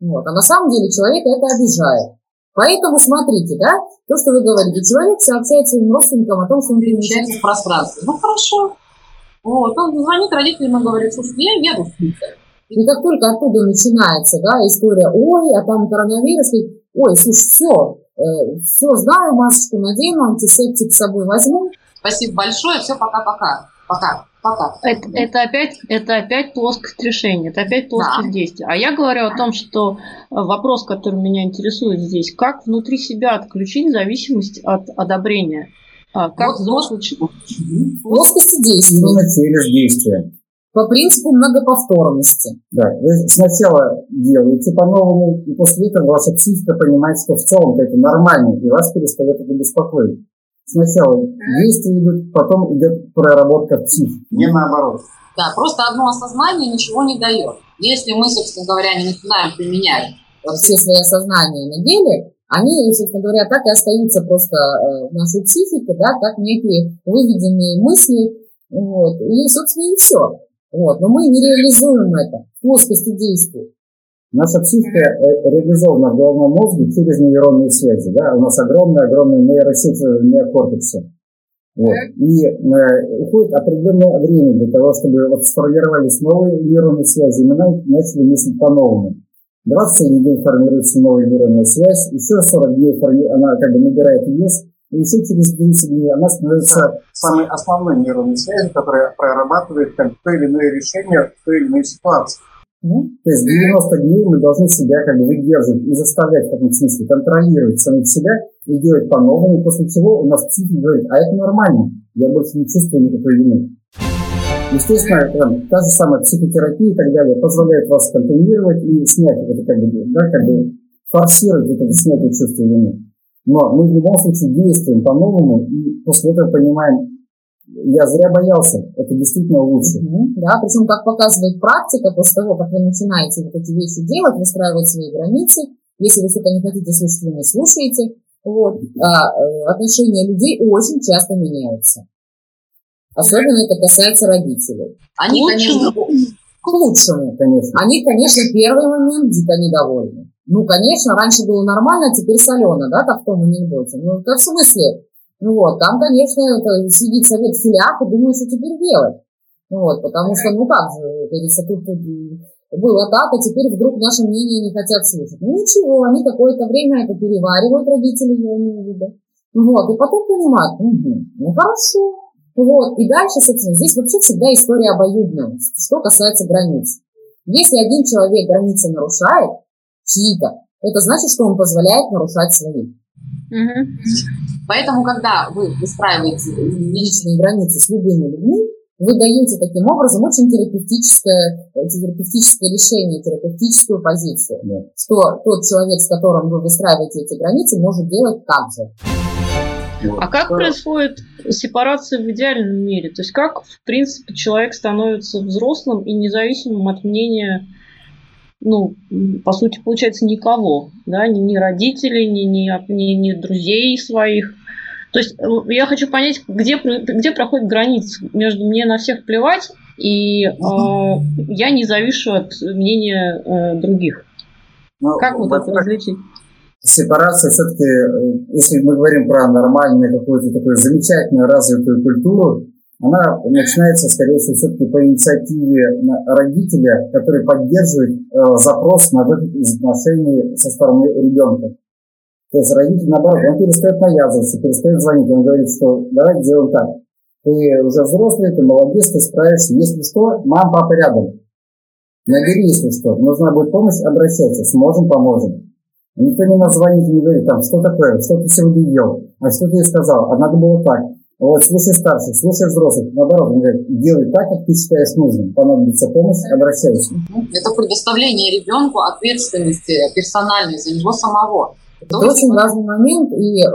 Вот. А на самом деле человека это обижает. Поэтому смотрите, да, то, что вы говорите, человек сообщает своим родственникам о том, что он перемещается в пространстве. Ну хорошо, вот, он звонит родителям и говорит, слушай, я еду в Питер. И как только оттуда начинается, да, история, ой, а там коронавирус, и, ой, слушай, все, э, все знаю, масочку надену, антисептик с собой возьму. Спасибо большое, все, пока-пока. Пока. Пока. Это, это, опять, это опять плоскость решения, это опять плоскость да. действия. А я говорю о том, что э, вопрос, который меня интересует здесь, как внутри себя отключить зависимость от одобрения. А, как взрослый человек? Плоскости действия. Именно через действие. По принципу многоповторности. Да, вы сначала делаете по-новому, и после этого ваша психика понимает, что в целом это нормально, и вас перестает это беспокоить. Сначала действия идут, потом идет проработка психики. Не наоборот. Да, просто одно осознание ничего не дает. Если мы, собственно говоря, не начинаем применять все свои осознания на деле, они, собственно говоря, так и остаются просто э, в нашей психике, да, как некие выведенные мысли, вот, и, собственно, и все. Вот, но мы не реализуем это в плоскости действий. Наша психика э, реализована в головном мозге через нейронные связи. Да? У нас огромная-огромная нейросеть неокортекса. Вот. И э, уходит определенное время для того, чтобы вот сформировались новые нейронные связи, и мы начали мыслить по-новому. 27 дней формируется новая нейронная связь, еще 40 дней она как бы набирает вес, и еще через 30 дней она становится самой основной нейронной связью, которая прорабатывает как то или иное решение в той или иной ситуации. Mm-hmm. То есть 90 дней мы должны себя как бы выдерживать и заставлять в этом смысле контролировать самих себя и делать по-новому, после чего у нас психика говорит, а это нормально, я больше не чувствую никакой вины. Естественно, там, та же самая психотерапия и так далее позволяет вас контролировать и снять это как бы, да, как бы форсировать это снятие чувства вины. Но мы в любом случае действуем по-новому и после этого понимаем, я зря боялся, это действительно лучше. Mm-hmm. Да, причем, как показывает практика, после того, как вы начинаете вот эти вещи делать, выстраивать свои границы, если вы что-то не хотите слушать, вы не слушаете, вот, а, э, отношения людей очень часто меняются. Особенно это касается родителей. Они, конечно, к лучшему, конечно. Они, конечно, первый момент дико недовольны. Ну, конечно, раньше было нормально, а теперь солено, да, как в том анекдоте. Ну, это в смысле? Ну вот, там, конечно, это, сидит совет филиак и думает, что теперь делать. Ну вот, потому что, ну как же, говорится, тут, тут было так, а теперь вдруг наше мнение не хотят слушать. Ну ничего, они какое-то время это переваривают, родители, я имею в виду. Вот, и потом понимают, угу, ну хорошо. Вот, и дальше, собственно, здесь вообще всегда история обоюдная, что касается границ. Если один человек границы нарушает, чьи-то, это значит, что он позволяет нарушать свои. Угу. Поэтому, когда вы выстраиваете личные границы с любыми людьми, вы даете таким образом очень терапевтическое, терапевтическое решение, терапевтическую позицию, да. что тот человек, с которым вы выстраиваете эти границы, может делать так же. А как происходит сепарация в идеальном мире? То есть как, в принципе, человек становится взрослым и независимым от мнения, ну, по сути, получается, никого, да, ни, ни родителей, ни, ни, ни, ни друзей своих. То есть э, я хочу понять, где, где проходит граница между мне на всех плевать и э, я не завишу от мнения э, других. Ну, как вот это различить? Сепарация все-таки, э, если мы говорим про нормальную какую-то такую замечательную развитую культуру, она начинается, скорее всего, все-таки по инициативе родителя, который поддерживает э, запрос на выход из отношений со стороны ребенка. То есть родитель, наоборот, он перестает навязываться, перестает звонить. Он говорит, что давай сделаем так. Ты уже взрослый, ты молодец, ты справишься. Если что, мам, папа рядом. Набери, если что. Нужна будет помощь, обращайся. Сможем, поможем. Никто не назвонит не говорит, там, что такое, что ты сегодня ел, а что ты сказал, а надо было так. Вот, слушай старших, слушай взрослых. Наоборот, он говорит, делай так, как ты считаешь нужным. Понадобится помощь, обращайся. Это предоставление ребенку ответственности персональной за него самого. Это очень важный момент, и э,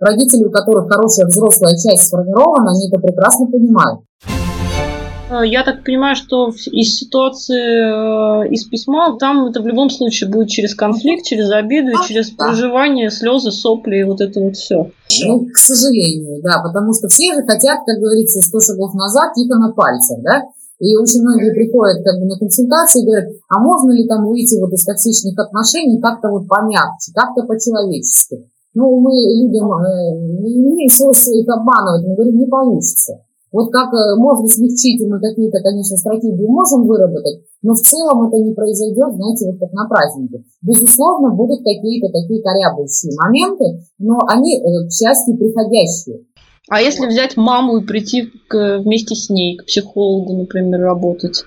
родители, у которых хорошая взрослая часть сформирована, они это прекрасно понимают. Э, я так понимаю, что из ситуации, э, из письма, там это в любом случае будет через конфликт, через обиду, а, через да. проживание, слезы, сопли и вот это вот все. Ну, к сожалению, да, потому что все же хотят, как говорится, 100 шагов назад, тихо на пальцах, да, и очень многие приходят как бы на консультации и говорят, а можно ли там выйти вот из токсичных отношений как-то вот помягче, как-то по-человечески. Ну, мы людям э, не свойство их обманывать, мы говорим, не получится. Вот как э, можно смягчить, мы какие-то, конечно, стратегии можем выработать, но в целом это не произойдет, знаете, вот как на празднике. Безусловно, будут какие-то такие корябающие моменты, но они, э, к счастью, приходящие. А если взять маму и прийти к, вместе с ней к психологу, например, работать?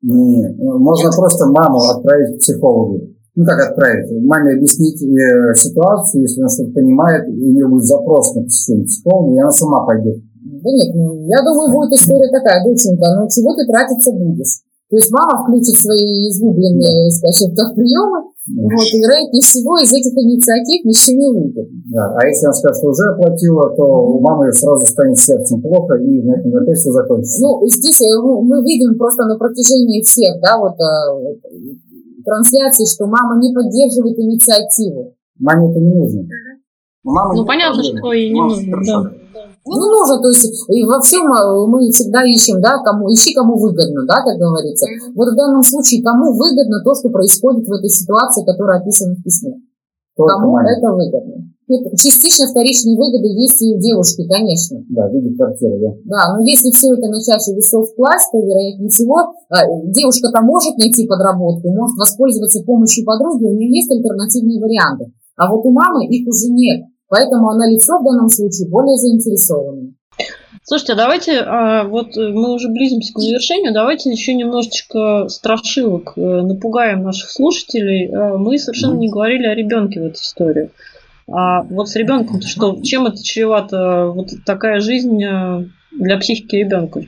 Нет, можно просто маму отправить к психологу. Ну как отправить? Маме объяснить э, ситуацию, если она что-то понимает, у нее будет запрос на посещение психолога, и она сама пойдет. Да нет, ну, я думаю, будет история такая, доченька, ну чего ты тратиться будешь? То есть мама включит свои излюбленные, скажем так, приемы, вот, и вероятнее всего из этих инициатив ничего не выйдет. Да, а если она скажет, что уже оплатила, то у мамы сразу станет сердцем плохо, и на этом опять все закончится. Ну, здесь э, мы видим просто на протяжении всех, да, вот э, трансляций, что мама не поддерживает инициативу. Маме это не нужно. Мама ну, понятно, что ей не нужно, да. Ну, не нужно, то есть и во всем э, мы всегда ищем, да, кому, ищи кому выгодно, да, как говорится. Вот в данном случае, кому выгодно то, что происходит в этой ситуации, которая описана в письме. Только кому это выгодно. Частично вторичные выгоды есть и у девушки, конечно. Да, видит квартиры, да. Да, но если все это на чаше весов класть, то, вероятнее всего, а, девушка-то может найти подработку, может воспользоваться помощью подруги, у нее есть альтернативные варианты. А вот у мамы их уже нет. Поэтому она лицо в данном случае более заинтересовано. Слушайте, а давайте, а, вот мы уже близимся к завершению, давайте еще немножечко страшилок э, напугаем наших слушателей. Э, мы совершенно не говорили о ребенке в этой истории. А вот с ребенком что, чем это чревато, вот такая жизнь э, для психики ребенка?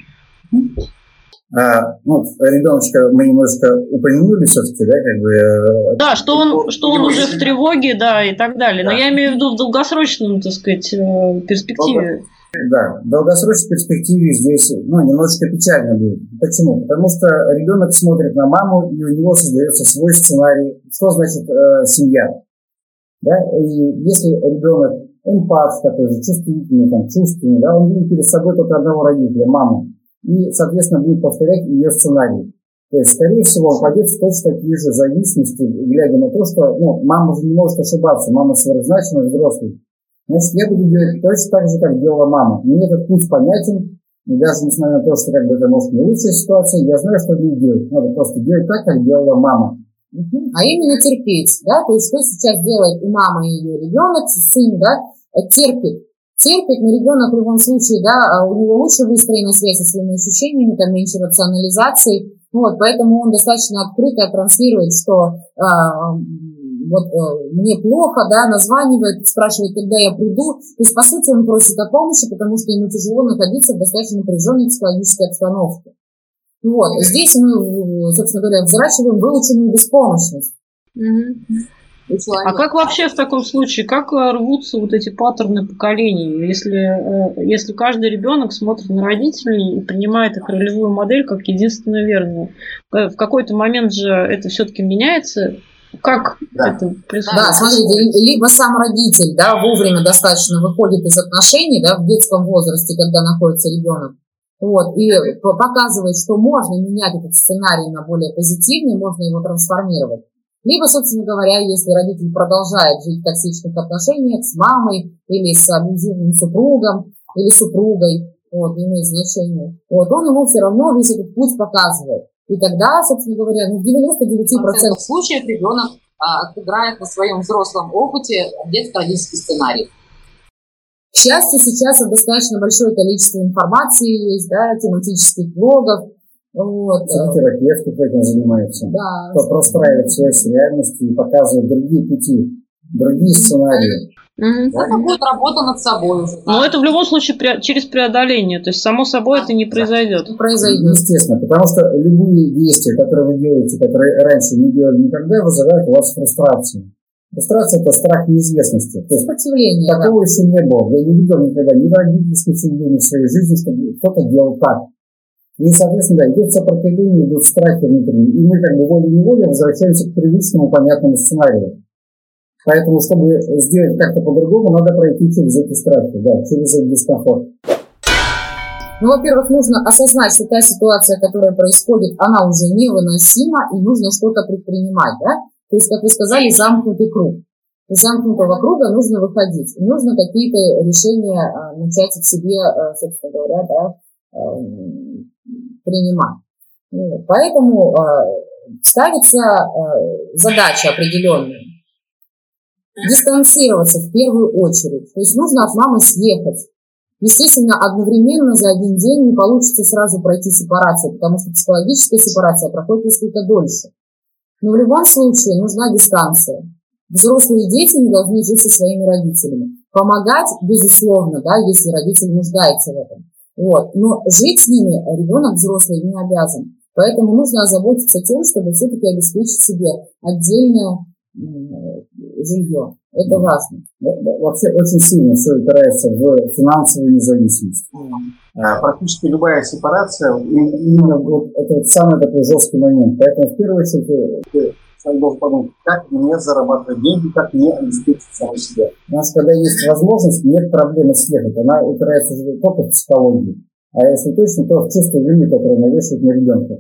А, ну, ребеночка мы немножко упомянули все-таки, да, как бы. Э, да, что он, что он уже в тревоге, да, и так далее. Но да. я имею в виду в долгосрочном, так сказать, э, перспективе. Да, в долгосрочной перспективе здесь, ну, немножечко печально будет. Почему? Потому что ребенок смотрит на маму, и у него создается свой сценарий, что значит э, семья. Да? И если ребенок эмпат такой же, чувствительный, там, чувственный, да, он видит перед собой только одного родителя, маму и, соответственно, будет повторять ее сценарий. То есть, скорее всего, он пойдет в точно такие же зависимости, глядя на то, что ну, мама уже не может ошибаться, мама сверхзначно взрослый. Значит, я буду делать точно так же, как делала мама. Мне этот путь понятен, и даже несмотря на то, что как бы это может не лучшая ситуация, я знаю, что мне делать. Надо просто делать так, как делала мама. А именно терпеть, да, то есть что сейчас делает и мама, и ее ребенок, сын, да, терпит. Терпит, но ребенок в любом случае, да, у него лучше выстроена связь со своими ощущениями, там меньше рационализации, вот, поэтому он достаточно открыто транслирует, что а, вот э, мне плохо, да, названивает, спрашивает, когда я приду. То есть, по сути, он просит о помощи, потому что ему тяжело находиться в достаточно напряженной психологической обстановке. Вот, здесь мы, собственно говоря, взращиваем выученную беспомощность. А как вообще в таком случае, как рвутся вот эти паттерны поколений, если, э, если каждый ребенок смотрит на родителей и принимает их ролевую модель как единственную верную? Э, в какой-то момент же это все-таки меняется, как да. это происходит? Да, смотрите, либо сам родитель да, вовремя достаточно выходит из отношений да, в детском возрасте, когда находится ребенок, вот, и показывает, что можно менять этот сценарий на более позитивный, можно его трансформировать. Либо, собственно говоря, если родитель продолжает жить в токсичных отношениях с мамой или с абьюзивным супругом или супругой, вот, не имеет значения, вот, он ему все равно весь этот путь показывает. И тогда, собственно говоря, ну, в 99% случаев ребенок а, отыграет на своем взрослом опыте детско-родительский сценарий. К счастью, сейчас достаточно большое количество информации есть, да, тематических блогов, вот. Психотерапевты этим занимаются. Да. Кто простраивает связь с реальностью и показывает другие пути, другие сценарии. Угу. Это будет работа над собой уже. Но это в любом случае через преодоление. То есть, само собой, это не произойдет. Не произойдет. Естественно, потому что любые действия, которые вы делаете, которые раньше не делали никогда, вызывают у вас фрустрацию. Фрустрация – это страх неизвестности. То есть Сопротивление, такого да. еще не было. Я не видел никогда ни семье, ни в своей жизни, чтобы кто-то делал так. И, соответственно, да, идет сопротивление, идут страхи внутренние. И мы как бы волей-неволей возвращаемся к привычному понятному сценарию. Поэтому, чтобы сделать как-то по-другому, надо пройти через эти страхи, да, через этот дискомфорт. Ну, во-первых, нужно осознать, что та ситуация, которая происходит, она уже невыносима, и нужно что-то предпринимать, да? То есть, как вы сказали, замкнутый круг. Из замкнутого круга нужно выходить. Нужно какие-то решения а, начать в себе, а, собственно говоря, да, а, принимать. Ну, поэтому э, ставится э, задача определенная. Дистанцироваться в первую очередь. То есть нужно от мамы съехать. Естественно, одновременно за один день не получится сразу пройти сепарацию, потому что психологическая сепарация проходит несколько дольше. Но в любом случае нужна дистанция. Взрослые дети не должны жить со своими родителями. Помогать, безусловно, да, если родитель нуждается в этом. Вот. Но жить с ними ребенок взрослый не обязан. Поэтому нужно озаботиться тем, чтобы все-таки обеспечить себе отдельное жилье. Это важно. Вообще очень сильно все упирается в финансовую независимость. А, практически любая сепарация, именно вот это самый такой жесткий момент. Поэтому в первую очередь человек должен подумать, как мне зарабатывать деньги, как мне обеспечить самого себя. У нас, когда есть возможность, нет проблемы съехать. Она упирается уже только в психологию. А если точно, то в чувство вины, которое навешивает на ребенка.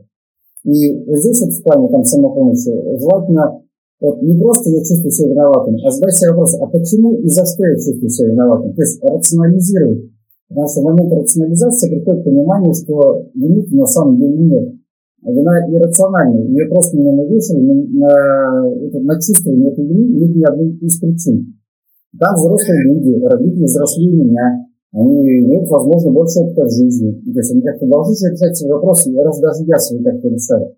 И вот здесь вот в плане там, самопомощи желательно вот, не просто я чувствую себя виноватым, а задать себе вопрос, а почему и за что я чувствую себя виноватым? То есть рационализировать. Потому что в момент рационализации приходит понимание, что вины на самом деле нет. Вина иррациональная. Ее просто не навешали на, на, на чувствование этой вины нет ни одной из причин. Там взрослые люди, родители взрослее меня, они имеют, возможно, больше опыта в жизни. То есть они как-то должны решать свои вопросы, раз даже я свои как-то решаю.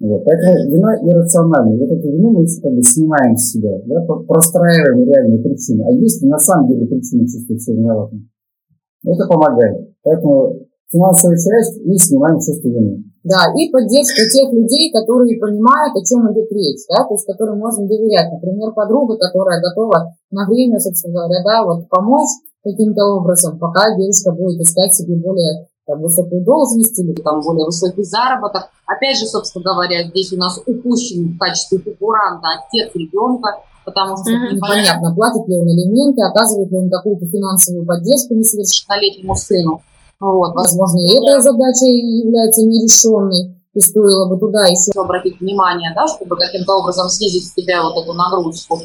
Вот. Поэтому вина иррациональная. Вот эту вину мы как бы снимаем с себя, да, простраиваем реальные причины. А есть на самом деле причины чувствовать себя виноватым. Это помогает. Поэтому финансовая часть и снимаем чувство вины. Да, и поддержка тех людей, которые понимают, о чем идет речь, да, то есть которым можно доверять. Например, подруга, которая готова на время, собственно говоря, да, вот помочь каким-то образом, пока девушка будет искать себе более там, высокую должность или там более высокий заработок. Опять же, собственно говоря, здесь у нас упущен в качестве фигуранта отец ребенка, потому что mm-hmm. непонятно, платит ли он элементы, оказывает ли он какую-то финансовую поддержку несовершеннолетнему сыну. Вот, возможно, и эта задача является нерешенной. и стоило бы туда еще обратить внимание, да, чтобы каким-то образом снизить с себя вот эту нагрузку.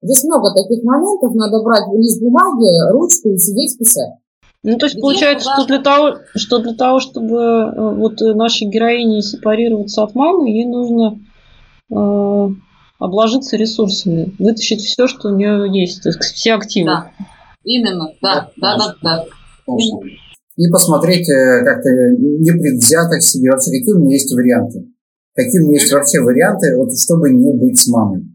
Здесь много таких моментов, надо брать лист бумаги, ручку и сидеть писать. Ну, то есть Где получается, что для того, что для того, чтобы э, вот э, нашей героине сепарироваться от мамы, ей нужно э, обложиться ресурсами, вытащить все, что у нее есть, то есть все активы. Да. Именно, да, да, да, да. Конечно. И посмотреть э, как-то непредвзято к себе вообще, какие у меня есть варианты. Какие у меня есть вообще варианты, вот, чтобы не быть с мамой.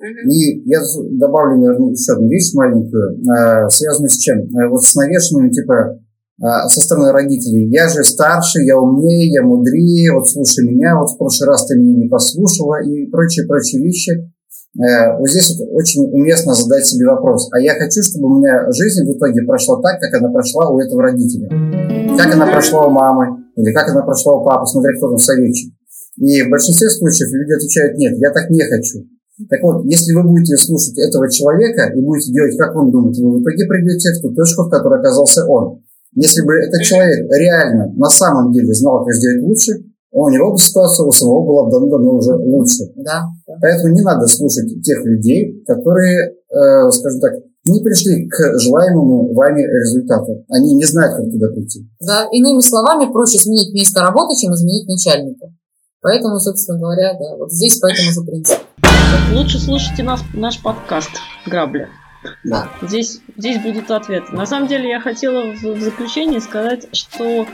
И я добавлю, наверное, еще одну вещь маленькую, э, связанную с чем? Э, вот с навешенным, типа, со стороны родителей. Я же старше, я умнее, я мудрее, вот слушай меня, вот в прошлый раз ты меня не послушала и прочие-прочие вещи. Э, Вот здесь вот очень уместно задать себе вопрос. А я хочу, чтобы у меня жизнь в итоге прошла так, как она прошла у этого родителя. Как она прошла у мамы, или как она прошла у папы, смотря кто там советчик. И в большинстве случаев люди отвечают, нет, я так не хочу. Так вот, если вы будете слушать этого человека и будете делать, как он думает, вы в итоге придете в ту точку, в которой оказался он. Если бы этот человек реально на самом деле знал, как сделать лучше, у него бы ситуация у самого была бы давно-давно уже лучше. Да. Поэтому не надо слушать тех людей, которые, э, скажем так, не пришли к желаемому вами результату. Они не знают, как туда прийти. Да, иными словами, проще сменить место работы, чем изменить начальника. Поэтому, собственно говоря, да, вот здесь по этому же принципу. Лучше слушайте нас, наш подкаст «Грабли». Да. Здесь, здесь будут ответы. На самом деле я хотела в, в заключение сказать, что,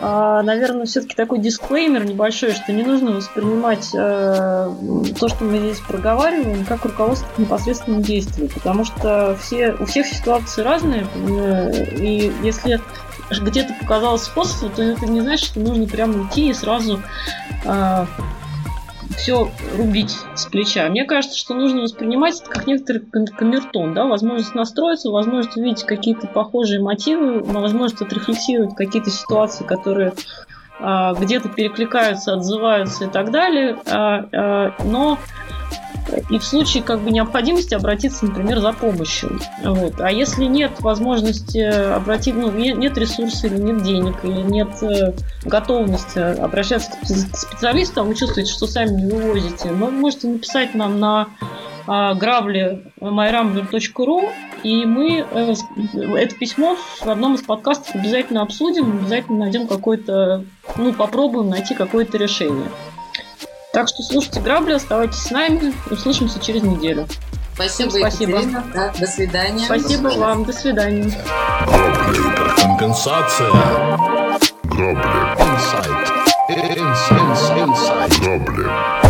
наверное, все-таки такой дисклеймер небольшой, что не нужно воспринимать э, то, что мы здесь проговариваем, как руководство к непосредственному действию, потому что все, у всех ситуации разные, э, и если где-то показалось способ, то это не значит, что нужно прямо идти и сразу все рубить с плеча. Мне кажется, что нужно воспринимать это как некоторый кам- камертон, да, возможность настроиться, возможность увидеть какие-то похожие мотивы, возможность отрефлексировать какие-то ситуации, которые а, где-то перекликаются, отзываются и так далее, А, а, но и в случае как бы необходимости обратиться, например, за помощью. Вот. А если нет возможности обратить, ну, не- нет ресурса или нет денег, или нет э, готовности обращаться к спе- к специалисту, а вы чувствуете, что сами не вывозите, вы можете написать нам на а, грабли myrambler.ru и мы э, это письмо в одном из подкастов обязательно обсудим, обязательно найдем какое-то, ну, попробуем найти какое-то решение. Так что слушайте грабли, оставайтесь с нами, услышимся через неделю. Спасибо, Спасибо. Екатерина. Да, до свидания. Спасибо вам, до свидания. Грабли. Компенсация. Грабли. Инсайт. Инс- инс- Инсайт. Грабли.